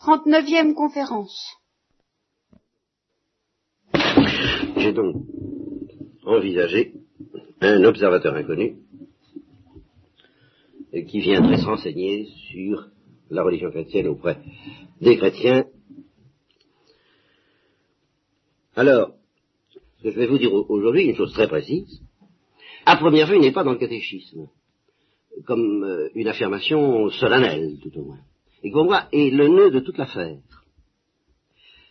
Trente-neuvième conférence. J'ai donc envisagé un observateur inconnu qui viendrait se renseigner sur la religion chrétienne auprès des chrétiens. Alors, ce que je vais vous dire aujourd'hui, une chose très précise, à première vue, il n'est pas dans le catéchisme, comme euh, une affirmation solennelle, tout au moins, et pour moi est le nœud de toute l'affaire.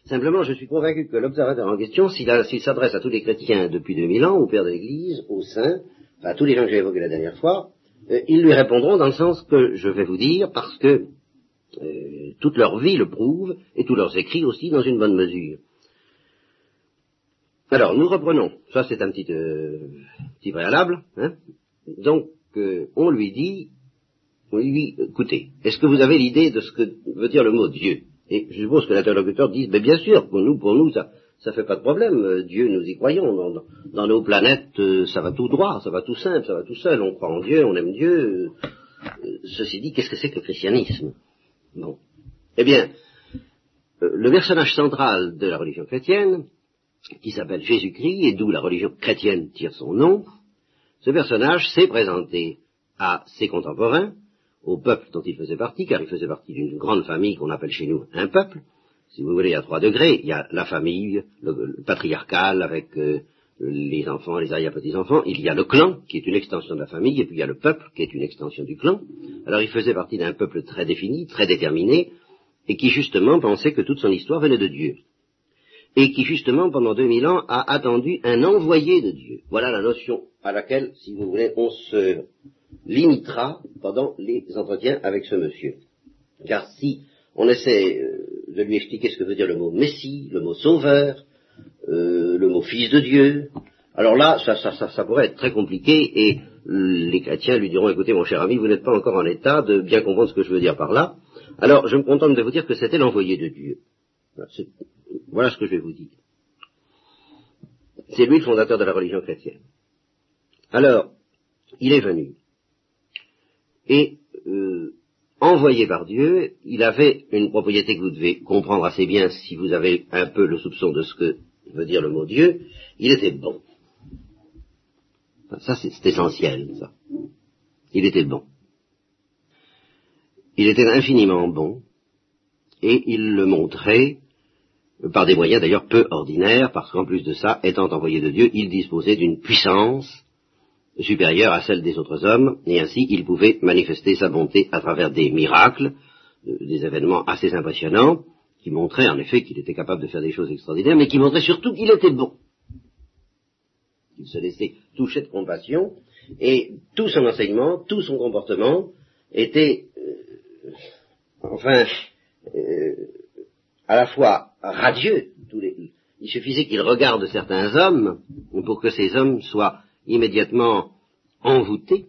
Simplement, je suis convaincu que l'observateur en question, s'il s'adresse à tous les chrétiens depuis 2000 ans, au Père de l'Église, aux saints, à tous les gens que j'ai évoqués la dernière fois, euh, ils lui répondront dans le sens que je vais vous dire, parce que euh, toute leur vie le prouve, et tous leurs écrits aussi, dans une bonne mesure. Alors, nous reprenons. Ça, c'est un petit, euh, petit préalable. Hein. Donc, on lui dit, on lui dit, écoutez, est-ce que vous avez l'idée de ce que veut dire le mot Dieu? Et je suppose que l'interlocuteur dit, mais bien sûr, pour nous, pour nous, ça, ça fait pas de problème. Dieu, nous y croyons. Dans, nos planètes, euh, ça va tout droit, ça va tout simple, ça va tout seul. On croit en Dieu, on aime Dieu. Euh, ceci dit, qu'est-ce que c'est que le christianisme? Bon. Eh bien, euh, le personnage central de la religion chrétienne, qui s'appelle Jésus-Christ, et d'où la religion chrétienne tire son nom, ce personnage s'est présenté à ses contemporains, au peuple dont il faisait partie, car il faisait partie d'une grande famille qu'on appelle chez nous un peuple, si vous voulez, à trois degrés. Il y a la famille, le, patriarcal avec euh, les enfants, les arrière-petits-enfants. Il y a le clan, qui est une extension de la famille, et puis il y a le peuple, qui est une extension du clan. Alors il faisait partie d'un peuple très défini, très déterminé, et qui justement pensait que toute son histoire venait de Dieu. Et qui justement, pendant 2000 ans, a attendu un envoyé de Dieu. Voilà la notion à laquelle, si vous voulez, on se limitera pendant les entretiens avec ce monsieur. Car si on essaie euh, de lui expliquer ce que veut dire le mot Messie, le mot Sauveur, euh, le mot Fils de Dieu. Alors là, ça, ça, ça, ça, pourrait être très compliqué et les chrétiens lui diront, écoutez mon cher ami, vous n'êtes pas encore en état de bien comprendre ce que je veux dire par là. Alors je me contente de vous dire que c'était l'envoyé de Dieu. Voilà ce que je vais vous dire. C'est lui le fondateur de la religion chrétienne. Alors, il est venu. Et euh, envoyé par Dieu, il avait une propriété que vous devez comprendre assez bien si vous avez un peu le soupçon de ce que veut dire le mot Dieu, il était bon. Ça, c'est essentiel, ça. Il était bon. Il était infiniment bon, et il le montrait par des moyens d'ailleurs peu ordinaires, parce qu'en plus de ça, étant envoyé de Dieu, il disposait d'une puissance supérieure à celle des autres hommes, et ainsi il pouvait manifester sa bonté à travers des miracles, euh, des événements assez impressionnants, qui montraient en effet qu'il était capable de faire des choses extraordinaires, mais qui montraient surtout qu'il était bon. Il se laissait toucher de compassion, et tout son enseignement, tout son comportement était, euh, enfin, euh, à la fois radieux. il suffisait qu'il regarde certains hommes pour que ces hommes soient immédiatement envoûtés,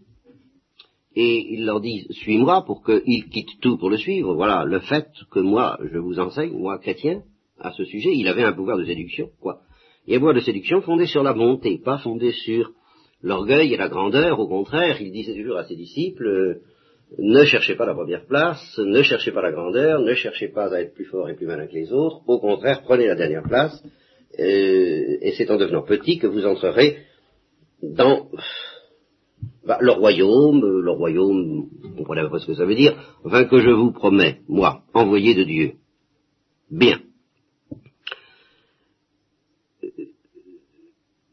et il leur dit suis-moi pour qu'ils quittent tout pour le suivre. Voilà le fait que moi je vous enseigne, moi chrétien, à ce sujet, il avait un pouvoir de séduction, quoi. Et un pouvoir de séduction fondé sur la bonté, pas fondé sur l'orgueil et la grandeur, au contraire, il disait toujours à ses disciples, euh, ne cherchez pas la première place, ne cherchez pas la grandeur, ne cherchez pas à être plus fort et plus malin que les autres, au contraire, prenez la dernière place, euh, et c'est en devenant petit que vous entrerez dans bah, le royaume, euh, le royaume, vous comprenez pas ce que ça veut dire, enfin que je vous promets, moi, envoyé de Dieu. Bien. Euh,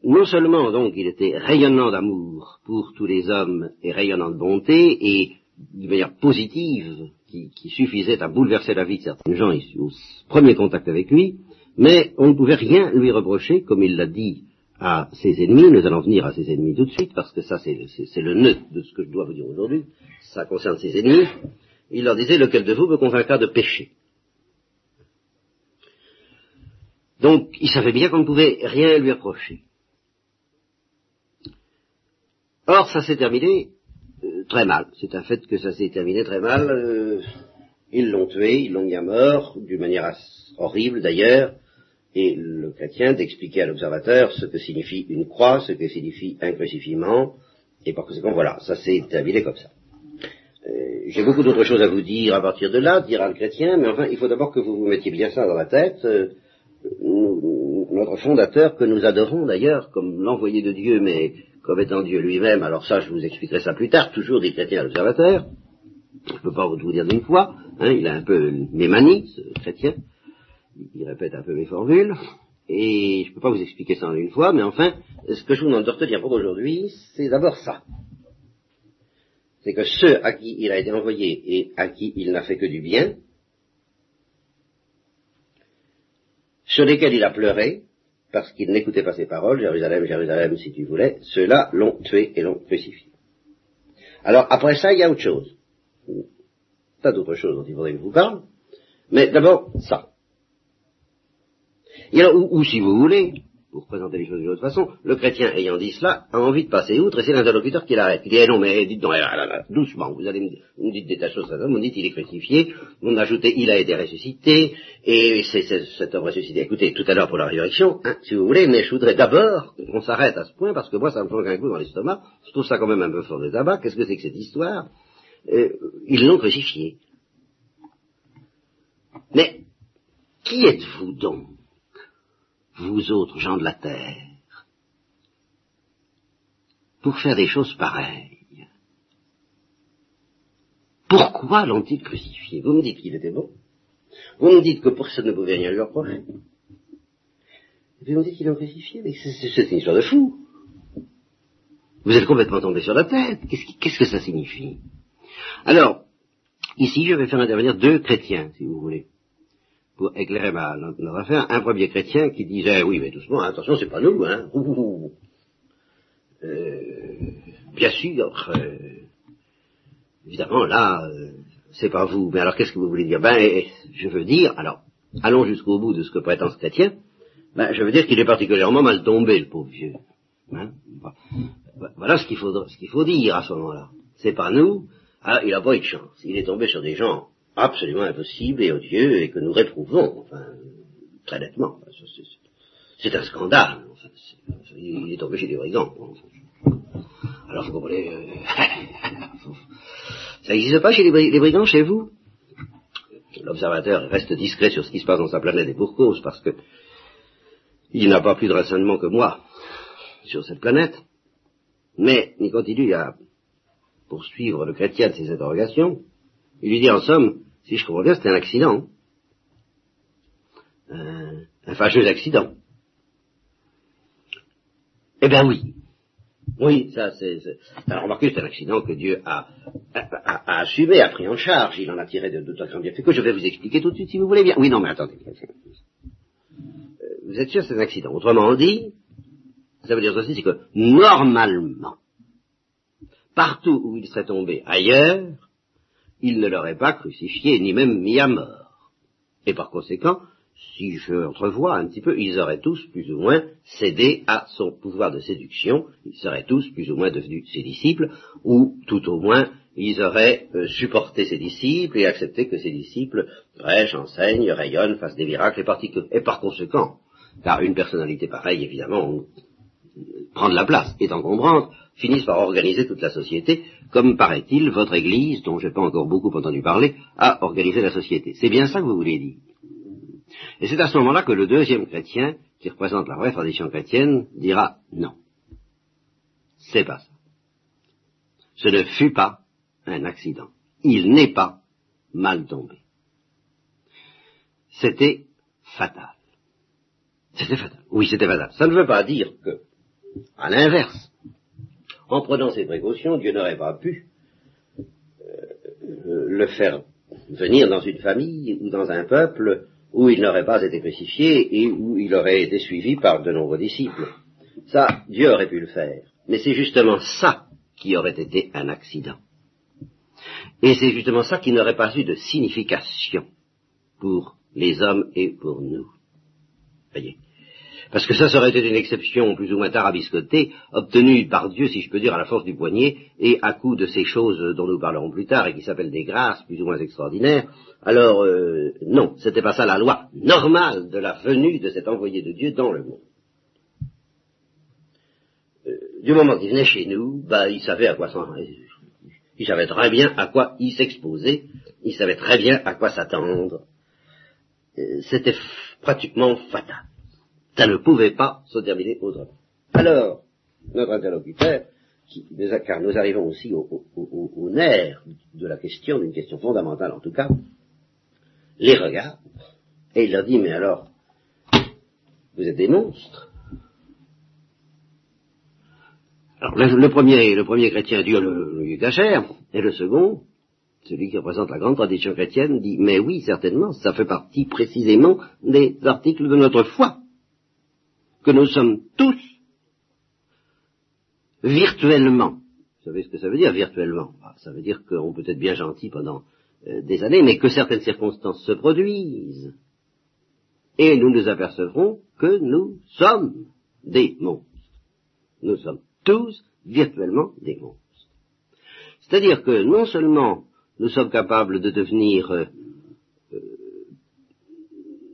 non seulement donc il était rayonnant d'amour pour tous les hommes et rayonnant de bonté et d'une manière positive qui, qui, suffisait à bouleverser la vie de certains gens au premier contact avec lui, mais on ne pouvait rien lui reprocher, comme il l'a dit à ses ennemis, nous allons venir à ses ennemis tout de suite, parce que ça c'est le nœud de ce que je dois vous dire aujourd'hui, ça concerne ses ennemis, il leur disait, lequel de vous me convaincra de pécher? Donc, il savait bien qu'on ne pouvait rien lui reprocher. Or, ça s'est terminé euh, très mal. C'est un fait que ça s'est terminé très mal. Euh, ils l'ont tué, ils l'ont mis à mort, d'une manière horrible d'ailleurs et le chrétien d'expliquer à l'observateur ce que signifie une croix, ce que signifie un crucifiement, et par conséquent, voilà, ça s'est terminé comme ça. Euh, j'ai beaucoup d'autres choses à vous dire à partir de là, dire à le chrétien, mais enfin, il faut d'abord que vous vous mettiez bien ça dans la tête. Euh, notre fondateur, que nous adorons d'ailleurs, comme l'envoyé de Dieu, mais comme étant Dieu lui-même, alors ça, je vous expliquerai ça plus tard, toujours des chrétiens observateurs. Je ne peux pas vous dire d'une fois, hein, il a un peu mes manies, ce chrétien, il répète un peu mes formules, et je ne peux pas vous expliquer ça en une fois, mais enfin, ce que je vous demande de retenir pour aujourd'hui, c'est d'abord ça. C'est que ceux à qui il a été envoyé et à qui il n'a fait que du bien, sur lesquels il a pleuré, parce qu'il n'écoutait pas ses paroles, Jérusalem, Jérusalem, si tu voulais, ceux-là l'ont tué et l'ont crucifié. Alors, après ça, il y a autre chose. Pas d'autres choses dont il faudrait que je vous parle, mais d'abord, ça. Et alors, ou, si vous voulez, pour présenter les choses d'une autre façon, le chrétien ayant dit cela a envie de passer outre et c'est l'interlocuteur qui l'arrête. Il dit, eh non, mais dites donc, doucement, vous allez me, dites des tas de choses, vous me dites il est crucifié, vous m'ajoutez il a été ressuscité, et c'est cet homme ressuscité. Écoutez, tout à l'heure pour la résurrection, hein, si vous voulez, mais je voudrais d'abord qu'on s'arrête à ce point, parce que moi ça me fait un coup dans l'estomac, je trouve ça quand même un peu fort de tabac, qu'est-ce que c'est que cette histoire? Euh, Ils l'ont crucifié. Mais, qui êtes-vous donc? Vous autres gens de la terre, pour faire des choses pareilles. Pourquoi l'ont-ils crucifié? Vous me dites qu'il était bon. Vous me dites que personne ne pouvait rien lui reprocher. Et puis vous me dites qu'ils l'ont crucifié, mais c'est une histoire de fou. Vous êtes complètement tombé sur la tête. Qu'est-ce que ça signifie? Alors, ici, je vais faire intervenir deux chrétiens, si vous voulez pour éclairer ma, notre affaire, un premier chrétien qui disait, oui, mais doucement, attention, c'est pas nous, hein. Euh, bien sûr, euh, évidemment, là, euh, c'est pas vous. Mais alors, qu'est-ce que vous voulez dire? Ben, je veux dire, alors, allons jusqu'au bout de ce que prétend ce chrétien. Ben, je veux dire qu'il est particulièrement mal tombé, le pauvre vieux. Hein voilà ce qu'il faut, ce qu'il faut dire à ce moment-là. C'est pas nous. Ah, il a pas eu de chance. Il est tombé sur des gens absolument impossible et odieux et que nous réprouvons, enfin, très nettement. C'est un scandale. il est tombé chez des brigands. Alors vous comprenez, euh, ça n'existe pas chez les, brigands, chez vous? L'observateur reste discret sur ce qui se passe dans sa planète et pour cause, parce que il n'a pas plus de raisonnement que moi sur cette planète. Mais il continue à poursuivre le chrétien de ses interrogations. Il lui dit en somme, si je comprends bien, c'était un accident. Un, un fâcheux accident. Eh bien oui. Oui, ça c'est... Alors remarquez, c'est un accident que Dieu a, assumé, a pris en charge. Il en a tiré de tout un grand bienfait que je vais vous expliquer tout de suite si vous voulez bien. Oui, non, mais attendez. Euh, vous êtes sûr que c'est un accident? Autrement dit, ça veut dire aussi, c'est que normalement, partout où il serait tombé ailleurs, il ne l'aurait pas crucifié, ni même mis à mort. Et par conséquent, si je entrevois un petit peu, ils auraient tous plus ou moins cédé à son pouvoir de séduction, ils seraient tous plus ou moins devenus ses disciples, ou tout au moins ils auraient euh, supporté ses disciples et accepté que ses disciples prêchent, enseignent, rayonnent, fassent des miracles et, par conséquent, car une personnalité pareille, évidemment, prend de la place et comprendre, finissent par organiser toute la société, comme paraît-il, votre Église, dont je n'ai pas encore beaucoup entendu parler, a organisé la société. C'est bien ça que vous voulez dire. Et c'est à ce moment-là que le deuxième chrétien, qui représente la vraie tradition chrétienne, dira non. C'est pas ça. Ce ne fut pas un accident. Il n'est pas mal tombé. C'était fatal. C'était fatal. Oui, c'était fatal. Ça ne veut pas dire que, à l'inverse, en prenant ces précautions, Dieu n'aurait pas pu euh, le faire venir dans une famille ou dans un peuple où il n'aurait pas été crucifié et où il aurait été suivi par de nombreux disciples. Ça, Dieu aurait pu le faire. Mais c'est justement ça qui aurait été un accident. Et c'est justement ça qui n'aurait pas eu de signification pour les hommes et pour nous. Voyez. Parce que ça, serait été une exception plus ou moins tarabiscotée, obtenue par Dieu, si je peux dire, à la force du poignet, et à coup de ces choses dont nous parlerons plus tard, et qui s'appellent des grâces plus ou moins extraordinaires. Alors, euh, non, c'était pas ça la loi normale de la venue de cet envoyé de Dieu dans le monde. Euh, du moment qu'il venait chez nous, bah, il savait à quoi s'en... Il savait très bien à quoi il s'exposait, il savait très bien à quoi s'attendre. Euh, c'était pratiquement fatal. Ça ne pouvait pas se terminer autrement. Alors, notre interlocuteur, car nous arrivons aussi au, nerf de la question, d'une question fondamentale en tout cas, les regarde, et il leur dit, mais alors, vous êtes des monstres. Alors le, premier, chrétien Dieu le, le cachère, et le second, celui qui représente la grande tradition chrétienne, dit, mais oui, certainement, ça fait partie précisément des articles de notre foi, que nous sommes tous virtuellement. Vous savez ce que ça veut dire, virtuellement? Ah, Ça veut dire qu'on peut être bien gentil pendant euh, des années, mais que certaines circonstances se produisent. Et nous nous apercevrons que nous sommes des monstres. Nous sommes tous virtuellement des monstres. C'est-à-dire que non seulement nous sommes capables de devenir euh, euh,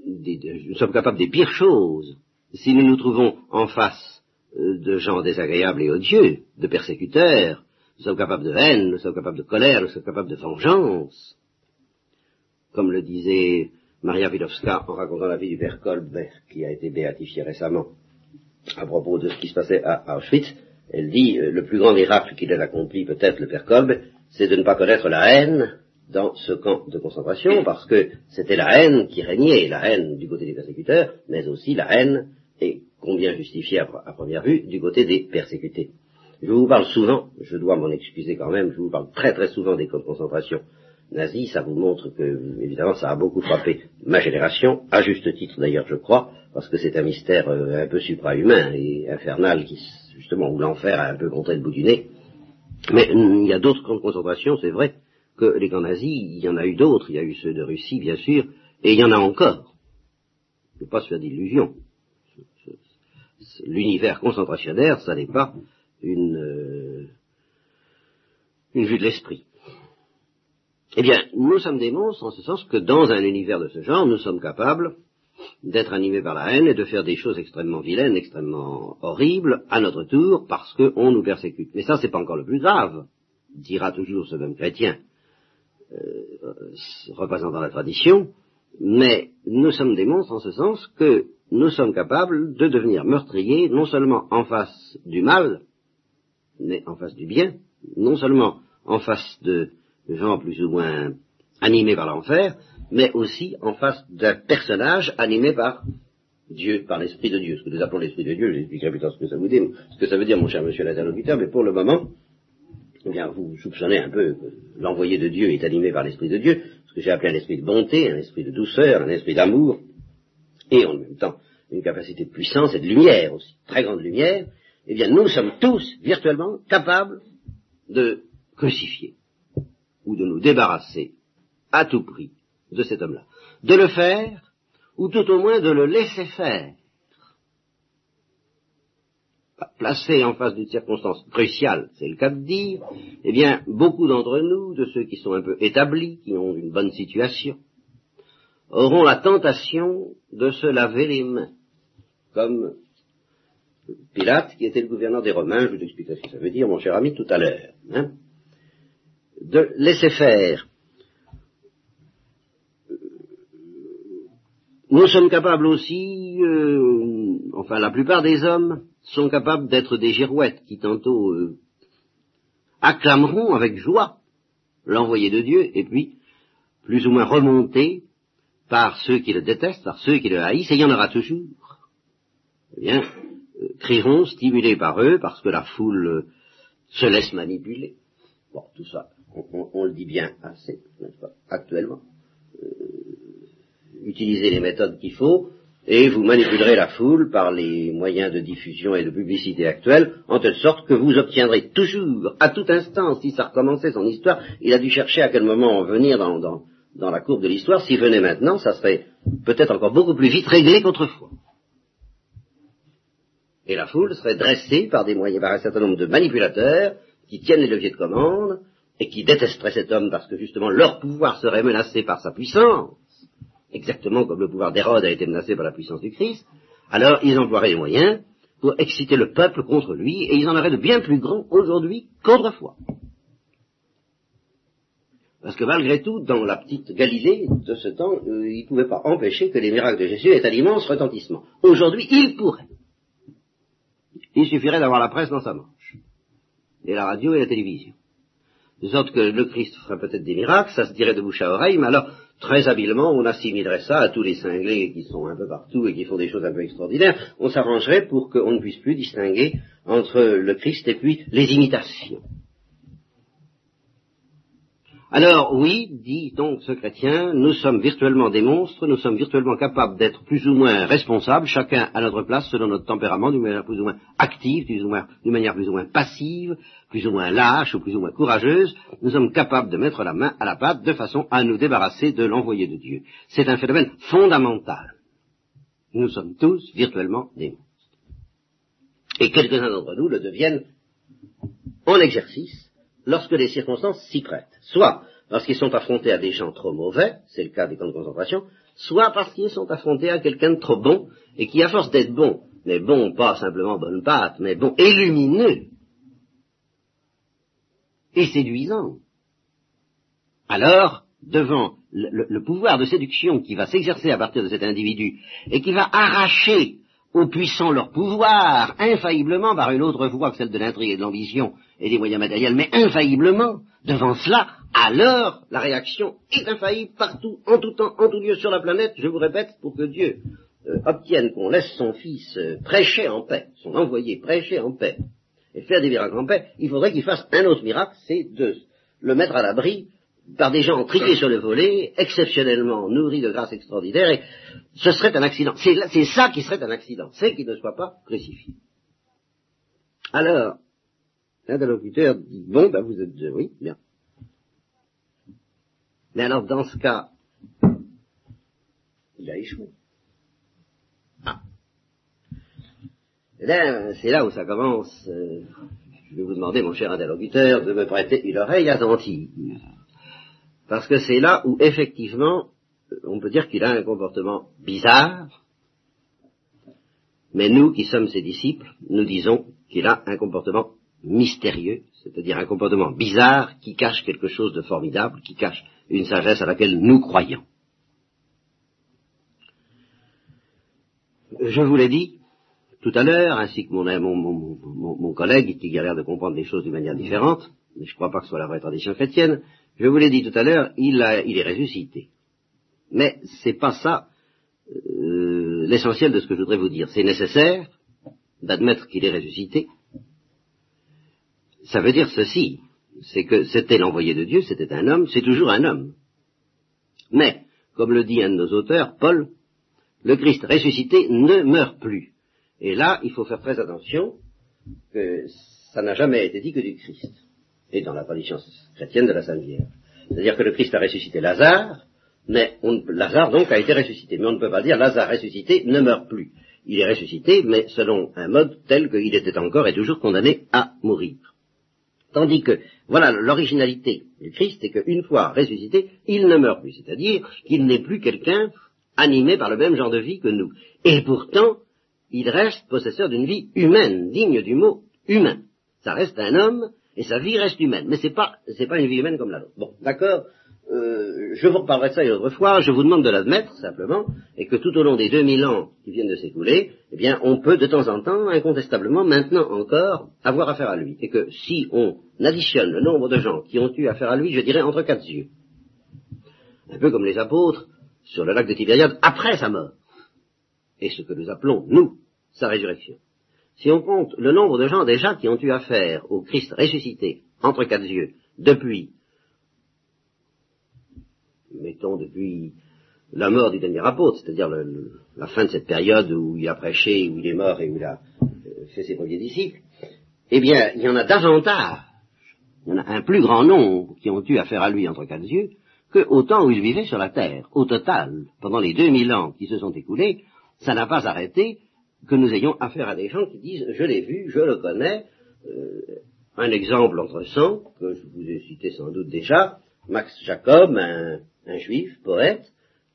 nous sommes capables des pires choses si nous nous trouvons en face euh, de gens désagréables et odieux, de persécuteurs, nous sommes capables de haine, nous sommes capables de colère, nous sommes capables de vengeance. Comme le disait Maria Wilowska en racontant la vie du père Kolb, qui a été béatifié récemment à propos de ce qui se passait à Auschwitz, elle dit, euh, le plus grand miracle qu'il ait accompli, peut-être le père Kolb, c'est de ne pas connaître la haine dans ce camp de concentration, parce que c'était la haine qui régnait, la haine du côté des persécuteurs, mais aussi la haine, et combien justifiée à, première vue, du côté des persécutés. Je vous parle souvent, je dois m'en excuser quand même, je vous parle très très souvent des camps de concentration nazis, ça vous montre que, évidemment, ça a beaucoup frappé ma génération, à juste titre d'ailleurs, je crois, parce que c'est un mystère euh, un peu suprahumain et infernal qui, justement, où l'enfer a un peu montré le bout du nez. Mais il y a d'autres camps de concentration, c'est vrai, que les camps nazis, il y en a eu d'autres, il y a eu ceux de Russie, bien sûr, et il y en a encore. Il ne pas se faire d'illusions. L'univers concentrationnaire, ça n'est pas une, euh, une vue de l'esprit. Eh bien, nous sommes des monstres en ce sens que dans un univers de ce genre, nous sommes capables d'être animés par la haine et de faire des choses extrêmement vilaines, extrêmement horribles, à notre tour, parce qu'on nous persécute. Mais ça, c'est pas encore le plus grave, dira toujours ce même chrétien, euh, représentant la tradition, mais nous sommes des monstres en ce sens que nous sommes capables de devenir meurtriers, non seulement en face du mal, mais en face du bien, non seulement en face de gens plus ou moins animés par l'enfer, mais aussi en face d'un personnage animé par Dieu, par l'Esprit de Dieu. Ce que nous appelons l'Esprit de Dieu, je expliquerai plus tard ce que ça vous dit, ce que ça veut dire, mon cher monsieur l'interlocuteur, mais pour le moment, eh bien, vous soupçonnez un peu que l'envoyé de Dieu est animé par l'Esprit de Dieu, ce que j'ai appelé un esprit de bonté, un esprit de douceur, un esprit d'amour, et en même temps une capacité de puissance et de lumière aussi, très grande lumière, eh bien, nous sommes tous virtuellement capables de crucifier ou de nous débarrasser à tout prix de cet homme-là. De le faire, ou tout au moins de le laisser faire. Placé en face d'une circonstance cruciale, c'est le cas de dire, eh bien, beaucoup d'entre nous, de ceux qui sont un peu établis, qui ont une bonne situation, auront la tentation de se laver les mains, comme Pilate, qui était le gouverneur des Romains, je vous expliquerai ce que ça veut dire, mon cher ami, tout à l'heure. Hein de laisser faire. Nous sommes capables aussi, euh, enfin la plupart des hommes sont capables d'être des girouettes qui tantôt euh, acclameront avec joie l'envoyé de Dieu et puis plus ou moins remontés par ceux qui le détestent, par ceux qui le haïssent, et il y en aura toujours. Eh bien, euh, crieront stimulés par eux parce que la foule se laisse manipuler. Bon, tout ça, on, le dit bien assez, actuellement. Euh, utilisez les méthodes qu'il faut, et vous manipulerez la foule par les moyens de diffusion et de publicité actuels, en telle sorte que vous obtiendrez toujours, à tout instant, si ça recommençait son histoire, il a dû chercher à quel moment venir dans, dans, la courbe de l'histoire, s'il venait maintenant, ça serait peut-être encore beaucoup plus vite réglé qu'autrefois. Et la foule serait dressée par des moyens, par un certain nombre de manipulateurs qui tiennent les leviers de commande, et qui détesteraient cet homme parce que justement leur pouvoir serait menacé par sa puissance, exactement comme le pouvoir d'Hérode a été menacé par la puissance du Christ, alors ils emploieraient les moyens pour exciter le peuple contre lui, et ils en auraient de bien plus grands aujourd'hui qu'autrefois. Parce que malgré tout, dans la petite Galilée de ce temps, euh, il ne pouvait pas empêcher que les miracles de Jésus aient un immense retentissement. Aujourd'hui, il pourrait. Il suffirait d'avoir la presse dans sa manche, et la radio et la télévision. De sorte que le Christ ferait peut-être des miracles, ça se dirait de bouche à oreille, mais alors, très habilement, on assimilerait ça à tous les cinglés qui sont un peu partout et qui font des choses un peu extraordinaires. On s'arrangerait pour qu'on ne puisse plus distinguer entre le Christ et puis les imitations. Alors oui, dit donc ce chrétien, nous sommes virtuellement des monstres, nous sommes virtuellement capables d'être plus ou moins responsables, chacun à notre place selon notre tempérament, d'une manière plus ou moins active, d'une manière plus ou moins passive, plus ou moins lâche ou plus ou moins courageuse, nous sommes capables de mettre la main à la pâte de façon à nous débarrasser de l'envoyé de Dieu. C'est un phénomène fondamental. Nous sommes tous virtuellement des monstres. Et quelques-uns d'entre nous le deviennent en exercice lorsque les circonstances s'y prêtent. Soit parce qu'ils sont affrontés à des gens trop mauvais, c'est le cas des camps de concentration, soit parce qu'ils sont affrontés à quelqu'un de trop bon, et qui, à force d'être bon, mais bon, pas simplement bonne pâte, mais bon, et lumineux, et séduisant, alors, devant le, le pouvoir de séduction qui va s'exercer à partir de cet individu, et qui va arracher aux puissants leur pouvoir, infailliblement par une autre voie que celle de l'intrigue et de l'ambition et des moyens matériels, mais infailliblement, devant cela, alors la réaction est infaillible partout, en tout temps, en tout lieu sur la planète, je vous répète, pour que Dieu euh, obtienne qu'on laisse son Fils euh, prêcher en paix, son envoyé prêcher en paix, et faire des miracles en paix, il faudrait qu'il fasse un autre miracle, c'est de le mettre à l'abri par des gens triés sur le volet, exceptionnellement nourris de grâce extraordinaire, et ce serait un accident. C'est ça qui serait un accident, c'est qu'il ne soit pas crucifié. Alors, l'interlocuteur dit, bon, ben vous êtes, oui, bien. Mais alors, dans ce cas, il a échoué. Ah. C'est là où ça commence. Euh, je vais vous demander, mon cher interlocuteur, de me prêter une oreille attentive. Parce que c'est là où, effectivement, on peut dire qu'il a un comportement bizarre, mais nous qui sommes ses disciples, nous disons qu'il a un comportement mystérieux, c'est-à-dire un comportement bizarre qui cache quelque chose de formidable, qui cache une sagesse à laquelle nous croyons. Je vous l'ai dit tout à l'heure, ainsi que mon, mon, collègue qui a l'air de comprendre les choses d'une manière différente, mais je ne crois pas que ce soit la vraie tradition chrétienne, je vous l'ai dit tout à l'heure, il, est ressuscité. Mais c'est pas ça euh, l'essentiel de ce que je voudrais vous dire. C'est nécessaire d'admettre qu'il est ressuscité. Ça veut dire ceci, c'est que c'était l'envoyé de Dieu, c'était un homme, c'est toujours un homme. Mais, comme le dit un de nos auteurs, Paul, le Christ ressuscité ne meurt plus. Et là, il faut faire très attention que ça n'a jamais été dit que du Christ. Et dans la tradition chrétienne de la Sainte Vierge. C'est-à-dire que le Christ a ressuscité Lazare, mais Lazare donc a été ressuscité. Mais on ne peut pas dire Lazare ressuscité ne meurt plus. Il est ressuscité, mais selon un mode tel qu'il était encore et toujours condamné à mourir. Tandis que, voilà l'originalité du Christ, c'est qu'une fois ressuscité, il ne meurt plus. C'est-à-dire qu'il n'est plus quelqu'un animé par le même genre de vie que nous. Et pourtant, il reste possesseur d'une vie humaine, digne du mot humain. Ça reste un homme, et sa vie reste humaine. Mais c'est pas, c'est pas une vie humaine comme la nôtre. Bon, d'accord euh, je vous reparlerai de ça une autre fois, je vous demande de l'admettre simplement, et que tout au long des 2000 ans qui viennent de s'écouler, eh bien, on peut de temps en temps, incontestablement, maintenant encore, avoir affaire à lui. Et que si on additionne le nombre de gens qui ont eu affaire à lui, je dirais entre quatre yeux, un peu comme les apôtres sur le lac de Tibériade après sa mort, et ce que nous appelons, nous, sa résurrection. Si on compte le nombre de gens déjà qui ont eu affaire au Christ ressuscité entre quatre yeux, depuis mettons depuis la mort du dernier apôtre, c'est-à-dire la fin de cette période où il a prêché, où il est mort et où il a euh, fait ses premiers disciples, eh bien, il y en a davantage, il y en a un plus grand nombre qui ont eu affaire à lui entre quatre yeux, que au temps où il vivait sur la terre. Au total, pendant les 2000 ans qui se sont écoulés, ça n'a pas arrêté que nous ayons affaire à des gens qui disent je l'ai vu, je le connais. Euh, un exemple entre cent, que je vous ai cité sans doute déjà, Max Jacob, un, juif, poète,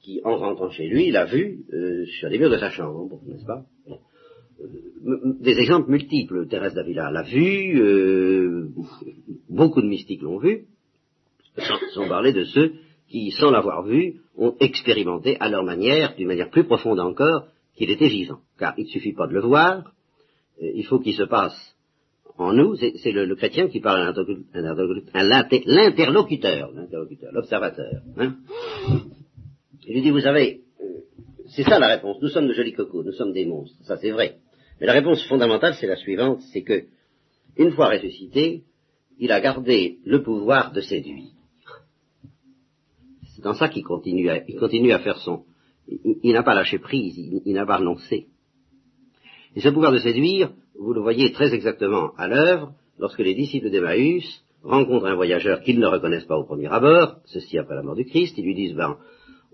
qui, en rentrant chez lui, l'a vu euh, sur les murs de sa chambre, n'est-ce pas? Euh, Des exemples multiples. Thérèse d'Avila l'a vu, euh, beaucoup de mystiques l'ont vu. sans parler de ceux qui, sans l'avoir vu, ont expérimenté à leur manière, d'une manière plus profonde encore, qu'il était vivant. Car il ne suffit pas de le voir, euh, il faut qu'il se passe en nous, c'est le, le, chrétien qui parle à l'interlocuteur, l'observateur. Hein. Il lui dit, vous savez, euh, c'est ça la réponse, nous sommes de jolis cocos, nous sommes des monstres, ça c'est vrai. Mais la réponse fondamentale, c'est la suivante, c'est que, une fois ressuscité, il a gardé le pouvoir de séduire. C'est dans ça qu'il continue à, continue à faire son... Il, n'a pas lâché prise, il, n'a pas renoncé. Et ce pouvoir de séduire, vous le voyez très exactement à l'œuvre lorsque les disciples d'Emmaüs rencontrent un voyageur qu'ils ne reconnaissent pas au premier abord, ceci après la mort du Christ, ils lui disent, ben,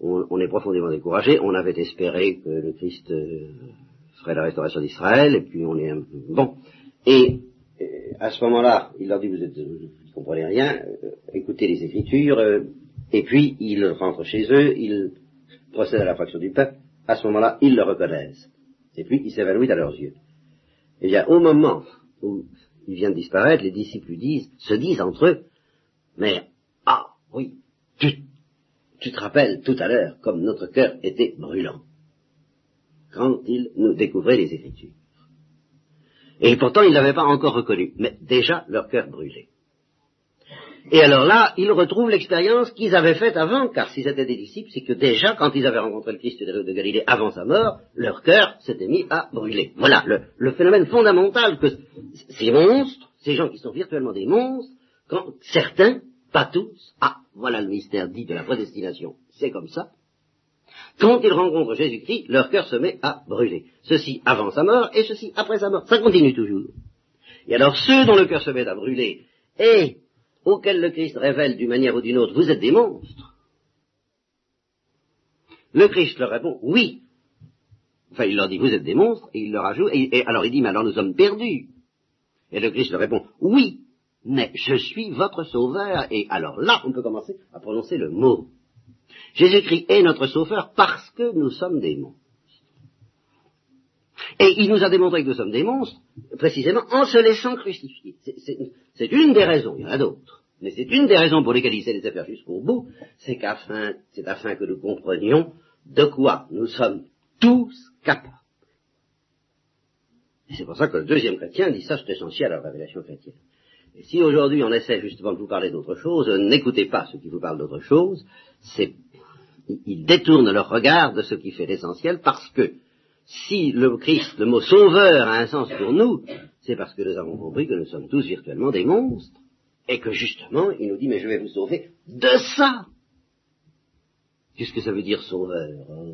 on, est profondément découragé, on avait espéré que le Christ euh, ferait la restauration d'Israël, et puis on est un peu... Bon. Et euh, à ce moment-là, il leur dit, vous ne comprenez rien, euh, écoutez les Écritures, et puis, ils rentrent chez eux, ils procèdent à la fraction du peuple. À ce moment-là, ils le reconnaissent. Et puis, il s'évanouit à leurs yeux. Et bien, au moment où il vient de disparaître, les disciples se disent entre eux, mais, ah, oui, tu, tu te rappelles tout à l'heure comme notre cœur était brûlant quand ils nous découvraient les Écritures. Et pourtant, ils ne l'avaient pas encore reconnu, mais déjà leur cœur brûlait. Et alors là, ils retrouvent l'expérience qu'ils avaient faite avant, car s'ils étaient des disciples, c'est que déjà, quand ils avaient rencontré le Christ de Galilée avant sa mort, leur cœur s'était mis à brûler. Voilà le, phénomène fondamental que ces monstres, ces gens qui sont virtuellement des monstres, quand certains, pas tous, ah, voilà le mystère dit de la prédestination, c'est comme ça, quand ils rencontrent Jésus-Christ, leur cœur se met à brûler. Ceci avant sa mort et ceci après sa mort. Ça continue toujours. Et alors ceux dont le cœur se met à brûler, et auquel le Christ révèle d'une manière ou d'une autre, vous êtes des monstres. Le Christ leur répond, oui. Enfin, il leur dit, vous êtes des monstres, et il leur ajoute, et, alors il dit, mais alors nous sommes perdus. Et le Christ leur répond, oui, mais je suis votre sauveur. Et alors là, on peut commencer à prononcer le mot. Jésus-Christ est notre sauveur parce que nous sommes des monstres. Et il nous a démontré que nous sommes des monstres, précisément en se laissant crucifier. C'est une des raisons, il y en a d'autres, mais c'est une des raisons pour lesquelles il s'est laissé faire jusqu'au bout, c'est qu'afin, c'est afin que nous comprenions de quoi nous sommes tous capables. C'est pour ça que le deuxième chrétien dit ça, c'est essentiel à la révélation chrétienne. Et si aujourd'hui on essaie justement de vous parler d'autre chose, n'écoutez pas ceux qui vous parlent d'autre chose, c'est, ils détournent leur regard de ce qui fait l'essentiel parce que si le Christ, le mot sauveur a un sens pour nous, c'est parce que nous avons compris que nous sommes tous virtuellement des monstres. Et que justement, il nous dit, mais je vais vous sauver de ça. Qu'est-ce que ça veut dire sauveur? Hein?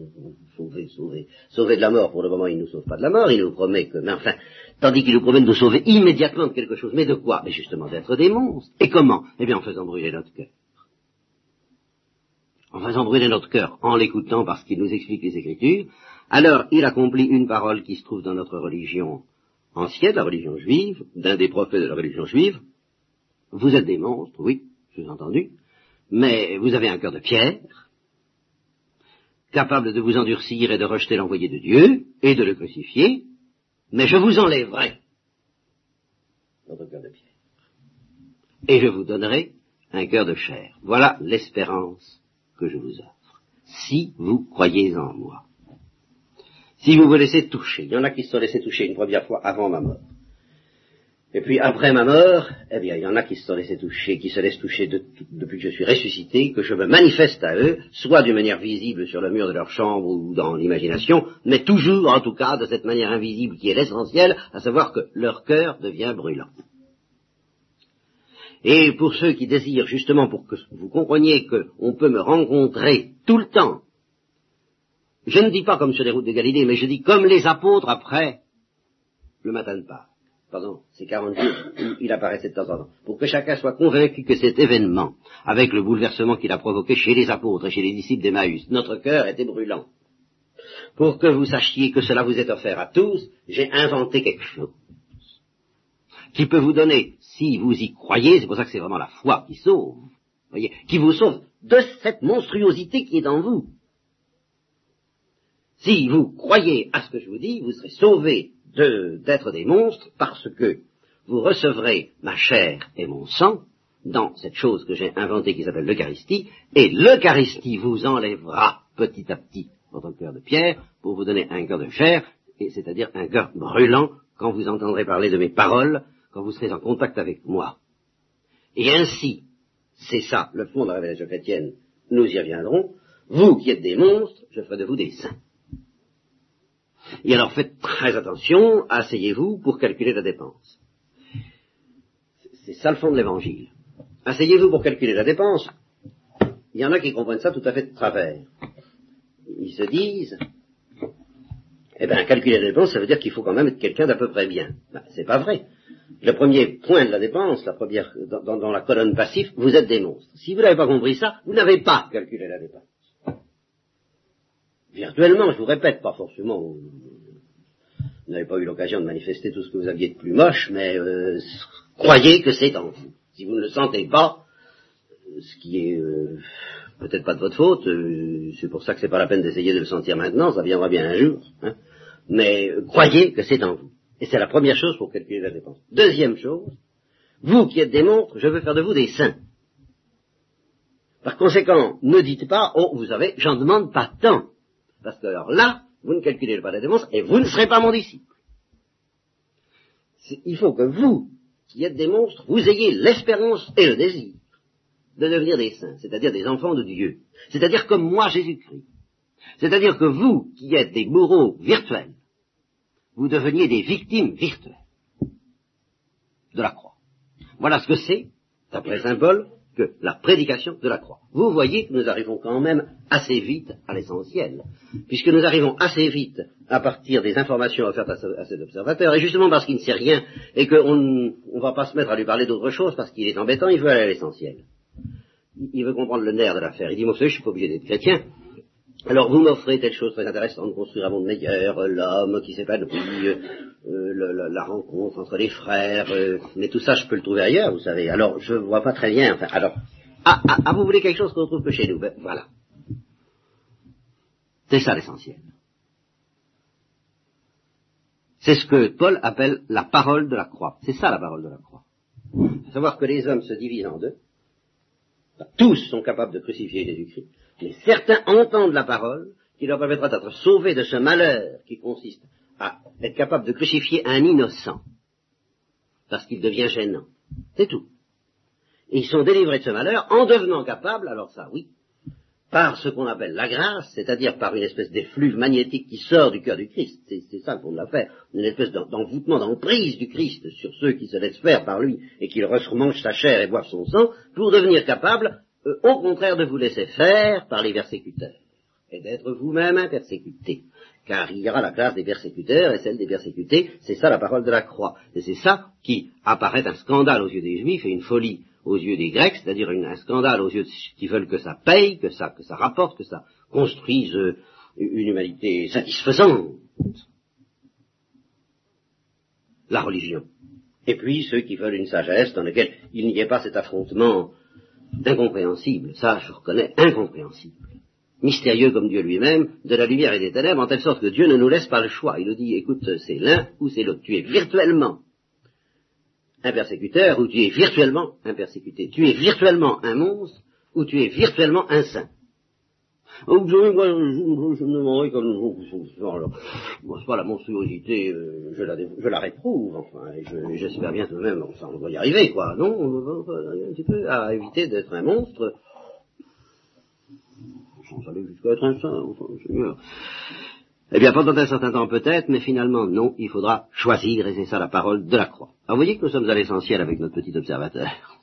Sauver, sauver. Sauver de la mort, pour le moment, il ne nous sauve pas de la mort, il nous promet que, mais enfin, tandis qu'il nous promet de nous sauver immédiatement de quelque chose. Mais de quoi? Mais justement d'être des monstres. Et comment? Eh bien en faisant brûler notre cœur. En faisant brûler notre cœur, en l'écoutant parce qu'il nous explique les Écritures, alors il accomplit une parole qui se trouve dans notre religion ancienne, la religion juive, d'un des prophètes de la religion juive. Vous êtes des monstres, oui, je vous ai entendu, mais vous avez un cœur de pierre, capable de vous endurcir et de rejeter l'envoyé de Dieu, et de le crucifier, mais je vous enlèverai votre cœur de pierre. Et je vous donnerai un cœur de chair. Voilà l'espérance que je vous offre, si vous croyez en moi. Si vous vous laissez toucher, il y en a qui se sont laissés toucher une première fois avant ma mort. Et puis après ma mort, eh bien, il y en a qui se sont laissés toucher, qui se laissent toucher depuis que je suis ressuscité, que je me manifeste à eux, soit d'une manière visible sur le mur de leur chambre ou dans l'imagination, mais toujours, en tout cas, de cette manière invisible qui est l'essentiel, à savoir que leur cœur devient brûlant. Et pour ceux qui désirent justement, pour que vous compreniez qu'on peut me rencontrer tout le temps je ne dis pas comme sur les routes de Galilée, mais je dis comme les apôtres après le matin de Pâques. Pardon, ces 40 jours où il apparaissait de temps en temps. Pour que chacun soit convaincu que cet événement, avec le bouleversement qu'il a provoqué chez les apôtres et chez les disciples d'Emmaüs, notre cœur était brûlant. Pour que vous sachiez que cela vous est offert à tous, j'ai inventé quelque chose qui peut vous donner, si vous y croyez, c'est pour ça que c'est vraiment la foi qui sauve, voyez, qui vous sauve de cette monstruosité qui est en vous. Si vous croyez à ce que je vous dis, vous serez sauvés d'être des monstres parce que vous recevrez ma chair et mon sang, dans cette chose que j'ai inventée qui s'appelle l'Eucharistie, et l'Eucharistie vous enlèvera petit à petit votre cœur de pierre pour vous donner un cœur de chair, et c'est-à-dire un cœur brûlant quand vous entendrez parler de mes paroles, quand vous serez en contact avec moi. Et ainsi, c'est ça le fond de la révélation chrétienne, nous y reviendrons, vous qui êtes des monstres, je ferai de vous des saints. Et alors faites très attention, asseyez-vous pour calculer la dépense. C'est ça le fond de l'évangile. Asseyez-vous pour calculer la dépense. Il y en a qui comprennent ça tout à fait de travers. Ils se disent, eh bien, calculer la dépense, ça veut dire qu'il faut quand même être quelqu'un d'à peu près bien. Ben, c'est pas vrai. Le premier point de la dépense, la première, dans, la colonne passif, vous êtes des monstres. Si vous n'avez pas compris ça, vous n'avez pas calculé la dépense. Virtuellement, je vous répète, pas forcément, vous n'avez pas eu l'occasion de manifester tout ce que vous aviez de plus moche, mais euh, croyez que c'est en vous. Si vous ne le sentez pas, ce qui est euh, peut-être pas de votre faute, euh, c'est pour ça que c'est pas la peine d'essayer de le sentir maintenant, ça viendra bien un jour, hein, mais euh, croyez que c'est en vous. Et c'est la première chose pour calculer la dépense. Deuxième chose, vous qui êtes des montres, je veux faire de vous des saints. Par conséquent, ne dites pas, oh, vous savez, j'en demande pas tant. Parce que alors là, vous ne calculez pas la dépense et vous ne serez pas mon disciple. Il faut que vous, qui êtes des monstres, vous ayez l'espérance et le désir de devenir des saints, c'est-à-dire des enfants de Dieu, c'est-à-dire comme moi Jésus-Christ. C'est-à-dire que vous, qui êtes des bourreaux virtuels, vous deveniez des victimes virtuelles de la croix. Voilà ce que c'est, d'après Saint Paul, que la prédication de la croix. Vous voyez que nous arrivons quand même assez vite à l'essentiel, puisque nous arrivons assez vite à partir des informations offertes à, cet observateur, et justement parce qu'il ne sait rien, et qu'on ne va pas se mettre à lui parler d'autre chose, parce qu'il est embêtant, il veut aller à l'essentiel. Il veut comprendre le nerf de l'affaire. Il dit, moi, je suis pas obligé d'être chrétien, alors vous m'offrez telle chose très intéressante, construire un monde meilleur, l'homme qui s'épanouit, euh, euh la, rencontre entre les frères, euh, mais tout ça je peux le trouver ailleurs, vous savez. Alors je vois pas très bien. Enfin, alors, ah, ah, ah vous voulez quelque chose qu'on trouve que chez nous ben, Voilà. C'est ça l'essentiel. C'est ce que Paul appelle la parole de la croix. C'est ça la parole de la croix. savoir que les hommes se divisent en deux. Tous sont capables de crucifier Jésus-Christ certains entendent la parole qui leur permettra d'être sauvés de ce malheur qui consiste à être capable de crucifier un innocent parce qu'il devient gênant. C'est tout. Ils sont délivrés de ce malheur en devenant capables, alors ça oui, par ce qu'on appelle la grâce, c'est-à-dire par une espèce d'effluve magnétique qui sort du cœur du Christ. C'est ça qu'on a fait, une espèce d'envoûtement, d'emprise du Christ sur ceux qui se laissent faire par lui et qui remangent sa chair et boivent son sang, pour devenir capables au contraire de vous laisser faire par les persécuteurs, et d'être vous-même un persécuté. Car il y aura la classe des persécuteurs et celle des persécutés, c'est ça la parole de la croix. Et c'est ça qui apparaît un scandale aux yeux des juifs et une folie aux yeux des grecs, c'est-à-dire un scandale aux yeux qui veulent que ça paye, que ça, que ça rapporte, que ça construise euh, une humanité satisfaisante. La religion. Et puis ceux qui veulent une sagesse dans laquelle il n'y ait pas cet affrontement incompréhensible, ça je reconnais, incompréhensible, mystérieux comme Dieu lui-même, de la lumière et des ténèbres, en telle sorte que Dieu ne nous laisse pas le choix. Il nous dit, écoute, c'est l'un ou c'est l'autre. Tu es virtuellement un persécuteur ou tu es virtuellement un persécuté. Tu es virtuellement un monstre ou tu es virtuellement un saint. Je, me demanderais comme c'est pas la monstruosité, euh, je, la, je la réprouve, enfin, et j'espère bien tout de même, on va y arriver, quoi. Non, on va, un petit peu à éviter d'être un monstre, sans aller jusqu'à être un saint, enfin, Seigneur. Eh bien, pendant un certain temps peut-être, mais finalement, non, il faudra choisir, et c'est ça la parole de la croix. Alors, vous voyez que nous sommes à l'essentiel avec notre petit observateur.